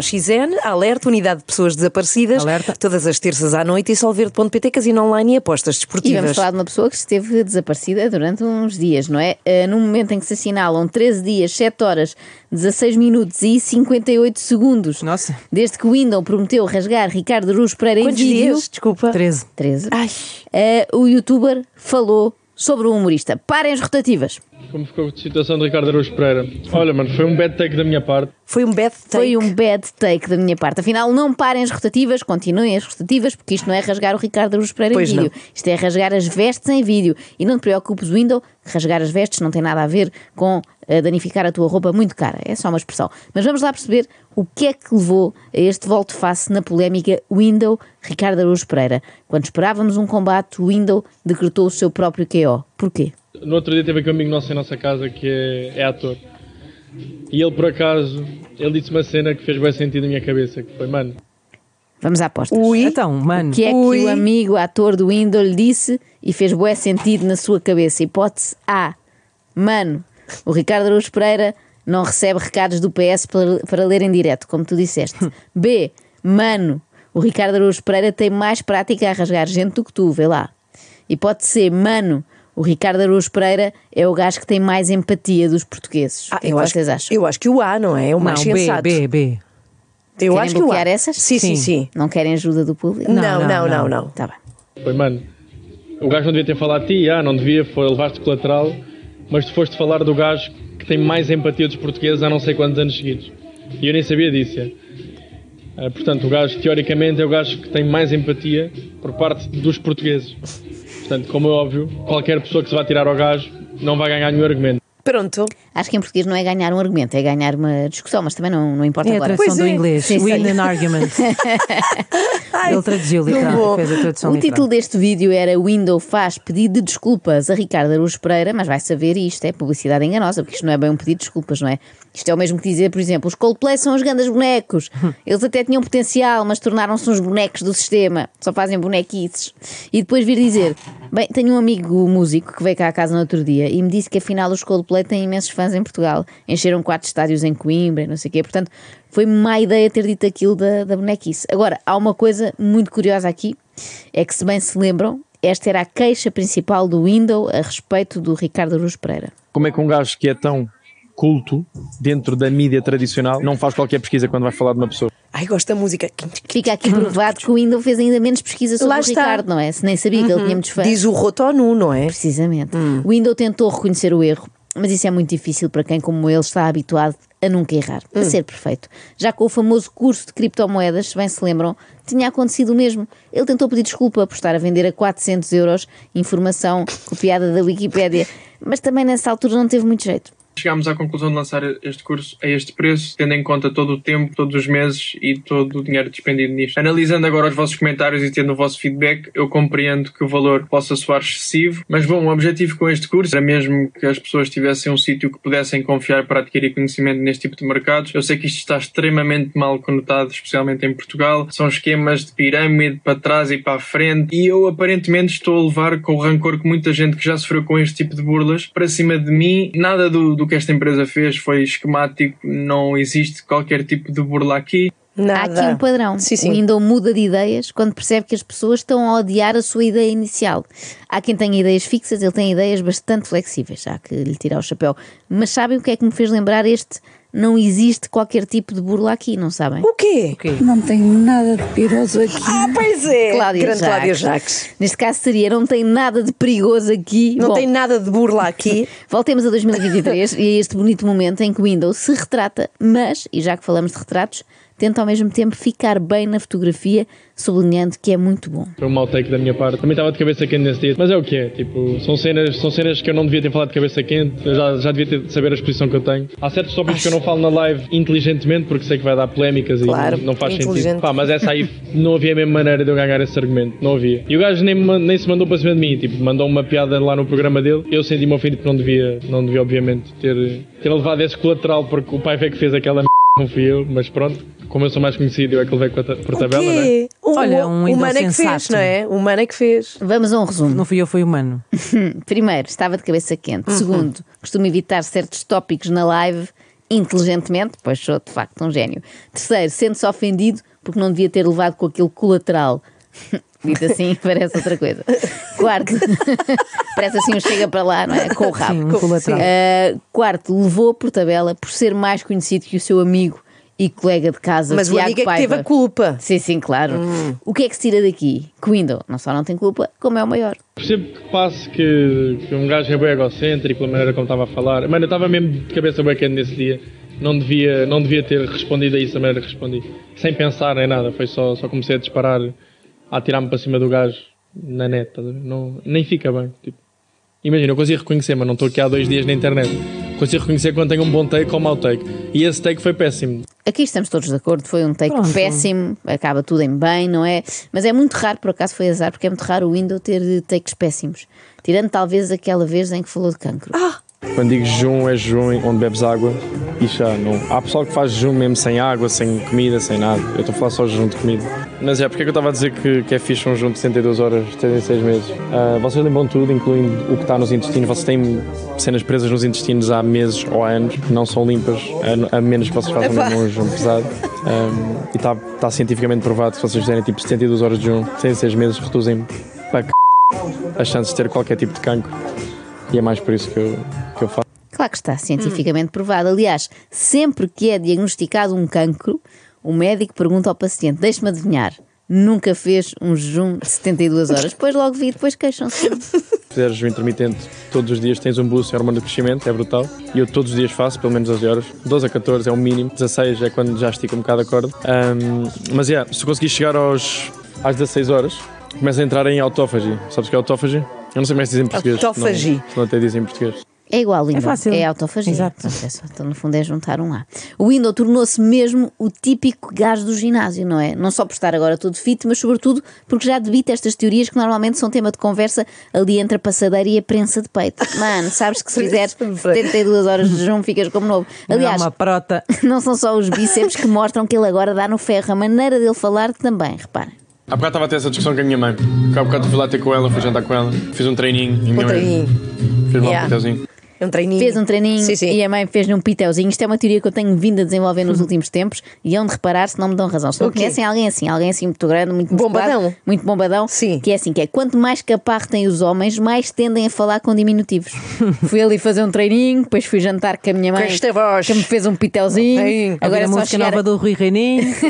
A XN, alerta Unidade de Pessoas Desaparecidas, Alerta. todas as terças à noite e solverde.pt, casino online e apostas E desportivas. vamos falar de uma pessoa que esteve desaparecida durante uns dias, não é? Eh, no momento em que se assinalam 13 dias, 7 horas, 16 minutos e 58 segundos. Nossa. Desde que o Windows prometeu rasgar Ricardo Aruz Pereira Quantos em vídeo. dias? Desculpa. 13. 13. Ai, o youtuber falou sobre o humorista. Parem as rotativas. Como ficou a situação de Ricardo Araújo Pereira? Olha, mano, foi um bad take da minha parte. foi um bad take. Foi um bad take da minha parte. Afinal, não parem as rotativas, continuem as rotativas, porque isto não é rasgar o Ricardo Aruz Pereira Pois em vídeo. Isto é rasgar as vestes em vídeo. E não te preocupes, Window, que rasgar as vestes não tem nada a ver com danificar a tua roupa muito cara. É só uma expressão. Mas vamos lá perceber o que é que levou a este volte-face na polémica Window Ricardo Araújo Pereira. Quando esperávamos um combate, o Window decretou o seu próprio KO. Porquê? No outro dia teve aqui um amigo nosso em nossa casa que é, é ator. E ele, por acaso, ele disse uma cena que fez bem sentido na minha cabeça, que foi, mano, Vamos à apostas. Ui. Então, mano. O que é Ui. que o amigo ator do Window lhe disse e fez bué sentido na sua cabeça? Hipótese A. Mano, o Ricardo Araújo Pereira não recebe recados do PS para, para ler em direto, como tu disseste. B. Mano, o Ricardo Araújo Pereira tem mais prática a rasgar gente do que tu, vê lá. Hipótese C. Mano, o Ricardo Araújo Pereira é o gajo que tem mais empatia dos portugueses. Ah, o que é eu, que acho, vocês acham? eu acho que o A, não é? É o mais não, B, sensato. B, B. Eu Querem acho que o A. bloquear essas? Sim, sim, Sim. sim. Não querem ajuda do público? Não, não, não, não, não. não. Tá bem. foi, mano, o gajo não devia ter falado a ti, ah, não devia, foi levar-te colateral, mas tu foste falar do gajo que tem mais empatia dos portugueses há não sei quantos anos seguidos. E eu nem sabia disso. é. Ah, portanto, o gajo, teoricamente, é o gajo que tem mais empatia por parte dos portugueses. Portanto, como é óbvio, qualquer pessoa que se vá tirar ao gajo não vai ganhar nenhum argumento. Pronto. Acho que em português não é ganhar um argumento, é ganhar uma discussão, mas também não, não importa É a agora. tradução Pois do é. inglês. Sim, Win sim. an argument. Ele traduziu bom. literal. Fez a tradução O literal. título deste vídeo era Window faz pedido de desculpas a Ricardo Araújo Pereira, mas vai saber isto é publicidade enganosa, porque isto não é bem um pedido de desculpas, não é? Isto é o mesmo que dizer, por exemplo, os Coldplay são os grandes bonecos. Eles até tinham potencial, mas tornaram-se uns bonecos do sistema. Só fazem bonequices. E depois vir dizer, bem, tenho um amigo músico que veio cá à casa no outro dia e me disse que afinal os Coldplay têm imensos fãs em Portugal. Encheram quatro estádios em Coimbra, e não sei o quê. Portanto, foi má ideia ter dito aquilo da, da bonequice. Agora, há uma coisa muito curiosa aqui, é que se bem se lembram, esta era a queixa principal do Window a respeito do Ricardo Aruz Pereira. como é que um gajo que é tão culto dentro da mídia tradicional não faz qualquer pesquisa quando vai falar de uma pessoa. Ai, gosto da música. Fica aqui provado que o Window fez ainda menos pesquisa sobre Lá o está. Ricardo, não é? Se nem sabia que ele tinha muitos fãs. Diz o Rotonu, não é? Precisamente. O Window tentou reconhecer o erro, mas isso é muito difícil para quem, como ele, está habituado a nunca errar, a ser perfeito. Já com o famoso curso de criptomoedas, se bem se lembram, tinha acontecido o mesmo. Ele tentou pedir desculpa por estar a vender a 400 euros informação copiada da Wikipédia, mas também nessa altura não teve muito jeito. Chegámos à conclusão de lançar este curso a este preço, tendo em conta todo o tempo, todos os meses e todo o dinheiro despendido nisto. Analisando agora os vossos comentários e tendo o vosso feedback, eu compreendo que o valor possa soar excessivo, mas bom, o objetivo com este curso era mesmo que as pessoas tivessem um sítio que pudessem confiar para adquirir conhecimento neste tipo de mercados. Eu sei que isto está extremamente mal conotado, especialmente em Portugal. São esquemas de pirâmide para trás e para a frente, e eu aparentemente estou a levar com o rancor que muita gente que já sofreu com este tipo de burlas para cima de mim. Nada do, do que esta empresa fez foi esquemático, não existe qualquer tipo de burla aqui. Nada. Há aqui um padrão. Sim, sim. O Windows muda de ideias quando percebe que as pessoas estão a odiar a sua ideia inicial. Há quem tenha ideias fixas, ele tem ideias bastante flexíveis, há que lhe tirar o chapéu. Mas sabem o que é que me fez lembrar este? Não existe qualquer tipo de burla aqui, não sabem? O quê? Não tenho nada de piroso aqui. Ah, pois é. Cláudia Grande Cláudia Jacques. Jacques. Neste caso seria, não tem nada de perigoso aqui. Não Bom, tem nada de burla aqui. Voltemos a 2023 e a este bonito momento em que o Windows se retrata, mas, e já que falamos de retratos, tenta ao mesmo tempo ficar bem na fotografia, sublinhando que é muito bom. Foi um mau take da minha parte. Também estava de cabeça quente nesse dia. Mas é o que é. Tipo, são cenas, são cenas que eu não devia ter falado de cabeça quente. Eu já, já devia ter de saber a exposição que eu tenho. Há certos tópicos que eu não falo na live inteligentemente porque sei que vai dar polémicas Claro, e não, faz sentido. Pá, mas essa aí não havia a mesma maneira de eu ganhar esse argumento. Não havia. E o gajo nem, nem se mandou para cima de mim. Tipo, mandou uma piada lá no programa dele. Eu senti-me ofendido porque não devia, não devia obviamente, ter, ter levado esse colateral porque o pai foi que fez aquela. Não fui eu. Mas pronto, como eu sou mais conhecido, eu é que levei por tabela, né? quê? O, Olha, um o humano é que fez, não é? O humano é que fez. Vamos a um resumo. Não fui eu, foi humano. Primeiro, estava de cabeça quente. Segundo, costumo evitar certos tópicos na live inteligentemente, pois sou de facto um gênio. Terceiro, sente-se ofendido porque não devia ter levado com aquele colateral. Dito assim, parece outra coisa. Quarto, parece assim um chega para lá, não é? Com o rabo. Sim, um. Uh, quarto, levou por tabela por ser mais conhecido que o seu amigo e colega de casa, Mas o Tiago amigo é que Paiva. teve a culpa. Sim, sim, claro. O que é que se tira daqui? Que o Windows não só não tem culpa, como é o maior. Percebo que passe que, que um gajo é bem egocêntrico pela maneira como estava a falar. Mano, eu estava mesmo de cabeça quente nesse dia. Não devia, não devia ter respondido a isso da maneira que respondi. Sem pensar em nada. Foi só, só comecei a disparar, a atirar-me para cima do gajo na net. estás a ver? Não, nem fica bem. Tipo, imagina, eu consigo reconhecer, mas não estou aqui há dois dias na internet. Consigo reconhecer quando tenho um bom take ou um mau take. E esse take foi péssimo. Aqui estamos todos de acordo, foi um take Pronto. péssimo, acaba tudo em bem, não é? Mas é muito raro, por acaso foi azar, porque é muito raro o Windows ter takes péssimos. Tirando talvez aquela vez em que falou de cancro. Quando digo jejum, é jejum onde bebes água e chá. Não. Há pessoal que faz jejum mesmo sem água, sem comida, sem nada. Eu estou a falar só de jejum de comida. Mas é, porque é que eu estava a dizer que, que é fixe um jejum de 72 horas, 76 meses? Ah, vocês lembram tudo, incluindo o que está nos intestinos. Vocês têm cenas presas nos intestinos há meses ou anos, que não são limpas, a, a menos que vocês façam mesmo um jejum pesado. Ah, e está está cientificamente provado que se vocês fizerem tipo 72 horas de jejum, 76 meses, reduzem para c... as chances de ter qualquer tipo de cancro. E é mais por isso que eu, que eu faço. Claro que está cientificamente provado. Aliás, sempre que é diagnosticado um cancro, o médico pergunta ao paciente: deixe-me adivinhar, nunca fez um jejum de 72 horas? Depois logo vi, depois queixam-se. Se fizeres jejum intermitente todos os dias tens um boost em hormônio de crescimento, é brutal. E eu todos os dias faço, pelo menos 12 horas. 12 a 14 é o mínimo, 16 é quando já estica um bocado a corda. Ahm, mas yeah, se conseguir chegar aos, às 16 horas, começa a entrar em autófagi. Sabes o que é autófagi? Eu não sei como é que se diz em português. Não, não até dizem em português. É igual ao Windows. fácil. É autofagia. Exato. Portanto, é só- então, no fundo, é juntar um A. O Windows tornou-se mesmo o típico gajo do ginásio, não é? Não só por estar agora todo fit, mas sobretudo porque já debita estas teorias que normalmente são tema de conversa ali entre a passadeira e a prensa de peito. Mano, sabes que se fizeres 72 horas de jejum ficas como novo. Aliás, Não, uma prota. não são só os bíceps que mostram que ele agora dá no ferro. A maneira dele falar também, reparem. Há bocado estava a ter essa discussão com a minha mãe. Porque há bocado fui lá ter com ela, fui jantar com ela, fiz um treininho. E minha Um mãe treininho. Um Yeah. piteuzinho. É um treininho. Fez um treininho Sim, sim. e a mãe fez-lhe um piteuzinho. Isto é uma teoria que eu tenho vindo a desenvolver nos últimos tempos e hão de reparar se não me dão razão. Se não conhecem alguém assim, alguém assim muito grande, muito Bombadão. musculado, muito bombadão, Sim. que é assim, que é quanto mais caparro têm os homens, mais tendem a falar com diminutivos. fui ali fazer um treininho, depois fui jantar com a minha mãe, Com esta voz. que me fez um piteuzinho. Sim. Agora a só música chegar, nova do Rui Reininho.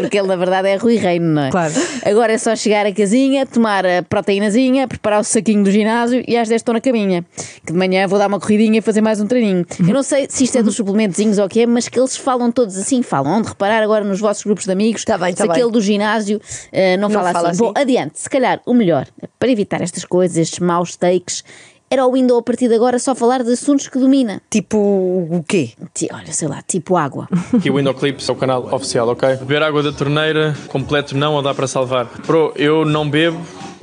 porque ele na verdade é Rui Reino, não é? Claro. Agora é só chegar à casinha, tomar a proteínazinha, preparar o saquinho do ginásio e às 10 estou na caminha. Que de manhã vou dar uma corridinha e fazer mais um treininho. Eu não sei se isto é dos suplementozinhos ou o que é, mas que eles falam todos assim, falam. Onde reparar agora nos vossos grupos de amigos, Tá bem, tá se aquele bem. do ginásio eh, não, Não fala, fala assim. Bom, assim. adiante, se calhar o melhor, para evitar estas coisas, estes maus takes, era o Windows a partir de agora só falar de assuntos que domina. Tipo o quê? Ti- Olha, sei lá, tipo água. Aqui o Window Clips é o canal oficial, ok? Beber água da torneira, completo não ou dá para salvar? Bro, eu não bebo,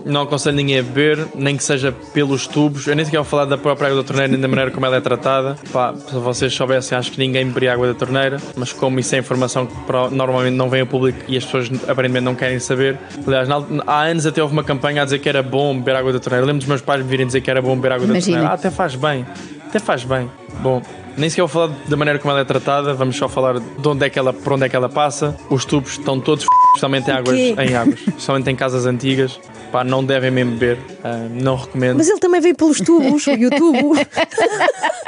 não aconselho ninguém a beber, nem que seja pelos tubos. Eu nem sequer vou falar da própria água da torneira, nem da maneira como ela é tratada. Pá, se vocês soubessem, acho que ninguém beberia água da torneira, mas como isso é informação que normalmente não vem ao público e as pessoas aparentemente não querem saber. Aliás, há anos até houve uma campanha a dizer que era bom beber água da torneira. Eu lembro dos meus pais me virem dizer que era bom beber água Imagina. da torneira. Ah, até faz bem, até faz bem. Bom, nem sequer vou falar da maneira como ela é tratada, vamos só falar de onde é que ela, por onde é que ela passa. Os tubos estão todos f***, especialmente em águas, em águas, especialmente em casas antigas. Pá, não devem mesmo beber, ah, não recomendo. Mas ele também veio pelos tubos, o YouTube.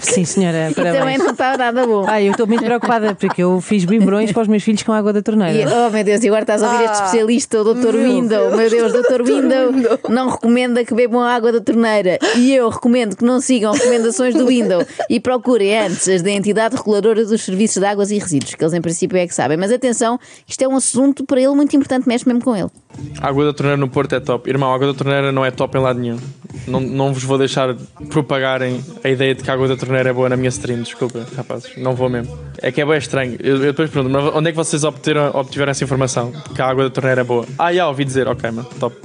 Sim, senhora, E também parabéns. não estava nada bom. Ai, eu estou muito preocupada porque eu fiz biberões para os meus filhos com água da E, torneira. oh meu Deus, e agora estás a ouvir este especialista, o Dr. Window. Meu Deus, Dr. Window não recomenda que bebam a água da torneira. E eu recomendo que não sigam recomendações do Window e procurem antes as da entidade reguladora dos serviços de águas e resíduos, que eles em princípio é que sabem. Mas atenção, isto é um assunto para ele muito importante, mexe mesmo com ele. A água da torneira no Porto é top. Irmão, a água da torneira não é top em lado nenhum. Não, não vos vou deixar propagarem a ideia de que a água da torneira é boa na minha stream, desculpa, rapazes. Não vou mesmo. É que é bem estranho. Eu, eu depois pergunto, mas onde é que vocês obteram, obtiveram essa informação? Que a água da torneira é boa? Ah, já, ouvi dizer. Ok, mano, top.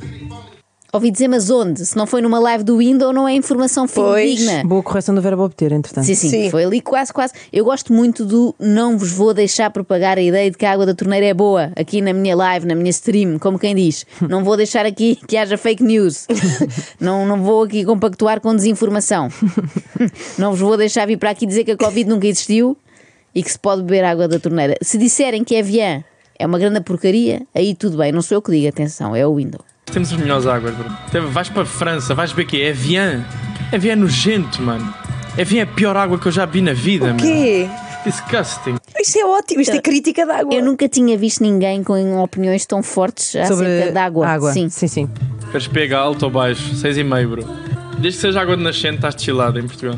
Ouvi dizer, mas onde? Se não foi numa live do Window, não é informação Pois. fidedigna. Boa correção do verbo obter, entretanto. Sim, sim, Sim. foi ali quase, quase. Eu gosto muito do não vos vou deixar propagar a ideia de que a água da torneira é boa aqui na minha live, na minha stream, como quem diz. Não vou deixar aqui que haja fake news. não, não vou aqui compactuar com desinformação. não vos vou deixar vir para aqui dizer que a Covid nunca existiu e que se pode beber água da torneira. Se disserem que é Evian é uma grande porcaria, aí tudo bem. Não sou eu que digo, atenção, é o Window. Temos as melhores águas, bro. Vais para a França, vais ver que é Evian. Evian é nojento, mano. Evian é a pior água que eu já vi na vida, mano. Quê? Disgusting. Isto é ótimo, isto é crítica da água. Eu nunca tinha visto ninguém com opiniões tão fortes acerca da água. água. Sim. sim, sim. Queres pega alto ou baixo? 6,5, bro. Desde que seja água de nascente, estás chillado em Portugal.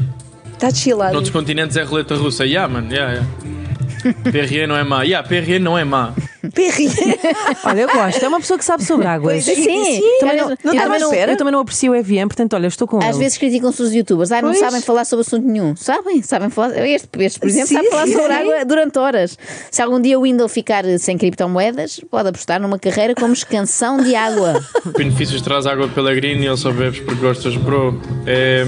Está chilado. Noutros continentes é roleta russa. Yeah, mano, yeah, yeah. Perrier não é má. Yeah, Perrier não é má. Perri. Olha, eu gosto. É uma pessoa que sabe sobre águas. É. Sim, Também Às não, vezes- não eu, também não, eu também não aprecio o Evian, portanto, olha, estou com Às ele. vezes criticam-se os youtubers. Ah, não Pois. sabem falar sobre assunto nenhum. Sabem, sabem falar. Este, este por exemplo, Sim, sabe falar sim, sobre sim. água durante horas. Se algum dia o Windows ficar sem criptomoedas, pode apostar numa carreira como escansão de água. Benefícios traz água de Pellegrini e ele só bebes porque gostas, bro. É,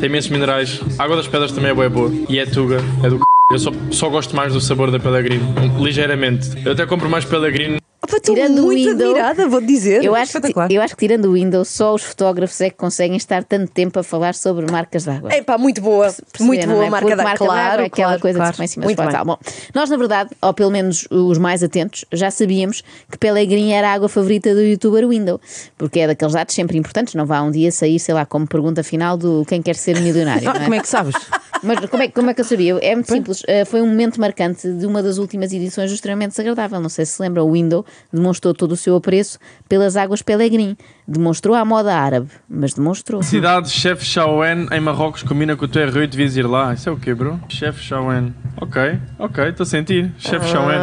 tem imensos minerais. A água das pedras também é boa, é boa. E é tuga, é do c. Eu só, só gosto mais do sabor da Pellegrini. Ligeiramente. Eu até compro mais Pellegrini. Estou Tirando o muito Windows- admirada, vou dizer. Eu acho, que, eu acho que tirando o Windows, só os fotógrafos é que conseguem estar tanto tempo a falar sobre marcas de água. É pá, muito boa. muito Perceberam, boa é? marca Porque da marca d'água Claro, é aquela claro, coisa claro. que se põe em cima. Bom, nós, na verdade, ou pelo menos os mais atentos, já sabíamos que Pellegrini era a água favorita do youtuber Window, porque é daqueles dados sempre importantes. Não vá um dia sair, sei lá, como pergunta final do quem quer ser milionário. Ah, não é? como é que sabes? Mas como é, como é que eu sabia? É muito simples. Uh, foi um momento marcante de uma das últimas edições do Extremamente Desagradável. Não sei se se lembra, o Window demonstrou todo o seu apreço pelas águas Pellegrini. Demonstrou à moda árabe, mas demonstrou. Cidade Chef Chaouen em Marrocos combina com o teu Rui, devias ir lá. Isso é o quê, bro? Chef Chaouen. Ok, ok, estou a sentir. Chef Chaouen.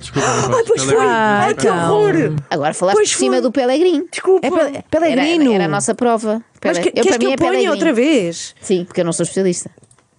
Desculpa, rapaz. Ai, pois foi. Ai, que horror. Agora falaste Pois por cima foi. do Pellegrini. Desculpa. É Pe- Era, Pellegrino. era a nossa prova. Mas Pele- que, queres para que mim eu é ponha outra vez? Sim, porque eu não sou especialista.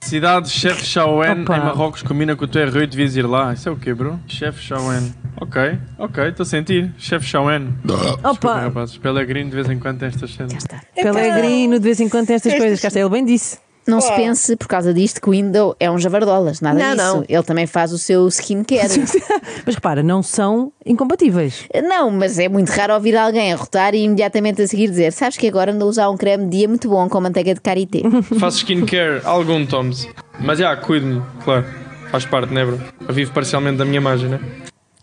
Cidade Chef Chaouen em Marrocos combina com o teu Rui, devias ir lá. Isso é o quê, bro? Chef Chaouen. Ok, ok, estou a sentir. Chef Chaouen. Desculpa, Opa, rapazes. Pellegrini de vez em quando tem estas cenas. Pellegrino, de vez em quando tem estas coisas. Cá está, ele bem disse. Não se pense, por causa disto, que o Window é um javardolas. Nada Não, disso. não. Ele também faz o seu skincare. Mas repara, não são incompatíveis. Não, mas é muito raro ouvir alguém arrotar e imediatamente a seguir dizer: Sabes que agora ando a usar um creme de dia muito bom com manteiga de karité. Faço skincare, algum Toms. Mas já, cuido-me, claro. Faz parte, né, bro? Eu vivo parcialmente da minha imagem, né?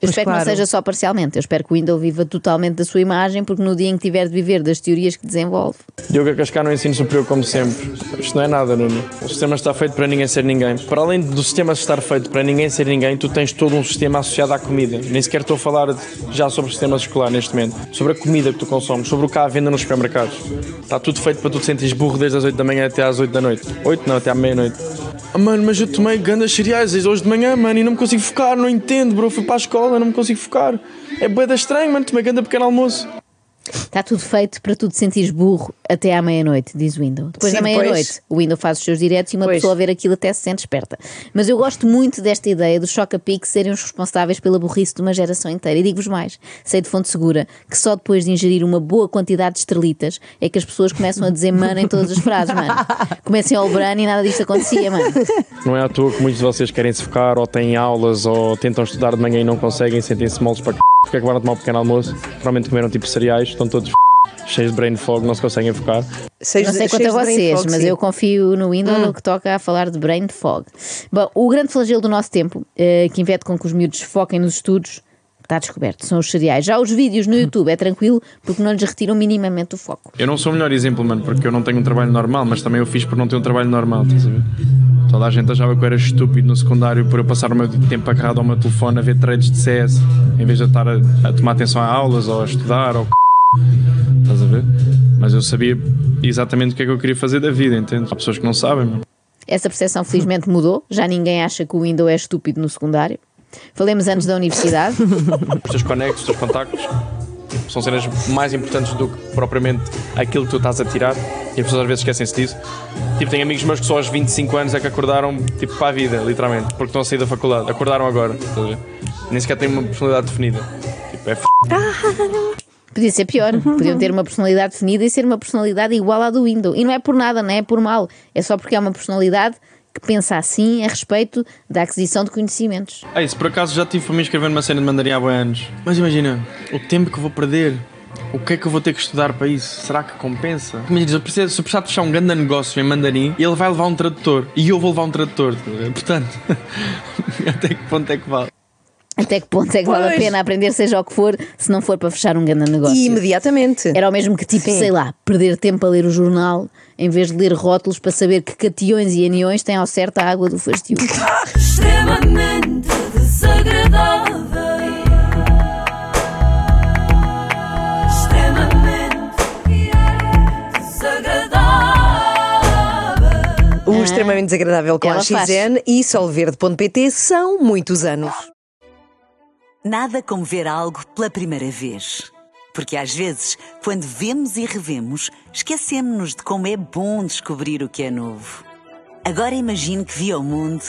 Eu Pois espero que claro. não seja só parcialmente. Eu espero que o Windows viva totalmente da sua imagem, porque no dia em que tiver de viver das teorias que desenvolve, Diogo a cascar no ensino superior como sempre. Isto não é nada, Nuno. O sistema está feito para ninguém ser ninguém. Para além do sistema estar feito para ninguém ser ninguém, tu tens todo um sistema associado à comida. Nem sequer estou a falar já sobre o sistema escolar neste momento. Sobre a comida que tu consomes, sobre o que há à venda nos supermercados. Está tudo feito para tu te sentires burro desde as 8 da manhã até às 8 da noite. 8 não, até à meia-noite. Mano, mas eu tomei grandes cereais hoje de manhã, mano, e não me consigo focar, não entendo, bro. Fui para a escola, não me consigo focar. É boeda estranho, mano, tomei ganda pequeno almoço. Está tudo feito para tu te sentires burro até à meia-noite, diz o Windows. Depois Sim, da meia-noite, o Windows faz os seus diretos e uma Pois. pessoa a ver aquilo até se sente esperta. Mas eu gosto muito desta ideia dos Chocapic serem os responsáveis pela burrice de uma geração inteira. E digo-vos mais, sei de fonte segura que só depois de ingerir uma boa quantidade de estrelitas é que as pessoas começam a dizer mano em todas as frases, mano. Comecem a obrar e nada disto acontecia, mano. Não é à toa que muitos de vocês querem se focar ou têm aulas ou tentam estudar de manhã e não conseguem, sentem-se moles para c... Porque é que vão tomar um pequeno almoço? Provavelmente comeram tipo cereais, estão todos cheios de brain fog, não se conseguem focar. Seis- Não sei quanto a de vocês, fog, mas sim. eu confio no Windows no que toca a falar de brain fog. Bom, o grande flagelo do nosso tempo, eh, que impede com que os miúdos foquem nos estudos, está descoberto, são os cereais. Já os vídeos no YouTube é tranquilo porque não lhes retiram minimamente o foco. Eu não sou o melhor exemplo, mano, porque eu não tenho um trabalho normal, mas também eu fiz por não ter um trabalho normal, estás a ver? Toda a gente achava que eu era estúpido no secundário por eu passar o meu tempo agarrado ao meu telefone a ver trades de CS em vez de eu estar a, a tomar atenção a aulas ou a estudar ou c... Estás a ver? Mas eu sabia exatamente o que é que eu queria fazer da vida, entende? Há pessoas que não sabem, mano. Essa percepção felizmente mudou, já ninguém acha que o Windows é estúpido no secundário. Falemos antes da universidade. Os teus conectos, os teus contactos são cenas mais importantes do que propriamente aquilo que tu estás a tirar e as pessoas às vezes esquecem-se disso. Tipo, tenho amigos meus que só aos 25 anos é que acordaram tipo, para a vida, literalmente, porque estão a sair da faculdade. Acordaram agora, estás a ver? Nem sequer têm uma personalidade definida. Tipo, é f... Podia ser pior, podiam ter uma personalidade definida e ser uma personalidade igual à do Windows. E não é por nada, não é por mal, é só porque é uma personalidade que pensa assim a respeito da aquisição de conhecimentos. Ei, se por acaso já tive para me inscrever numa cena de mandarim há anos, mas imagina, o tempo que vou perder. O que é que eu vou ter que estudar para isso? Será que compensa? Imagina, se eu precisar, se eu precisar de fechar um grande negócio em mandarim, ele vai levar um tradutor e eu vou levar um tradutor. Portanto, até que ponto é que vale? Até que ponto é que vale a pena aprender, seja o que for, se não for para fechar um grande negócio? E imediatamente. Era o mesmo que, tipo, Sim. sei lá, perder tempo a ler o jornal em vez de ler rótulos para saber que cationes e aniões têm ao certo a água do fastio. extremamente desagradável. O extremamente desagradável com Ela a faz. XN e solverde.pt são muitos anos. Nada como ver algo pela primeira vez. Porque às vezes, quando vemos e revemos, esquecemos-nos de como é bom descobrir o que é novo. Agora imagine que viu o mundo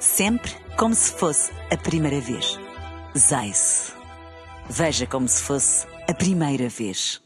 sempre como se fosse a primeira vez. Zais. Veja como se fosse a primeira vez.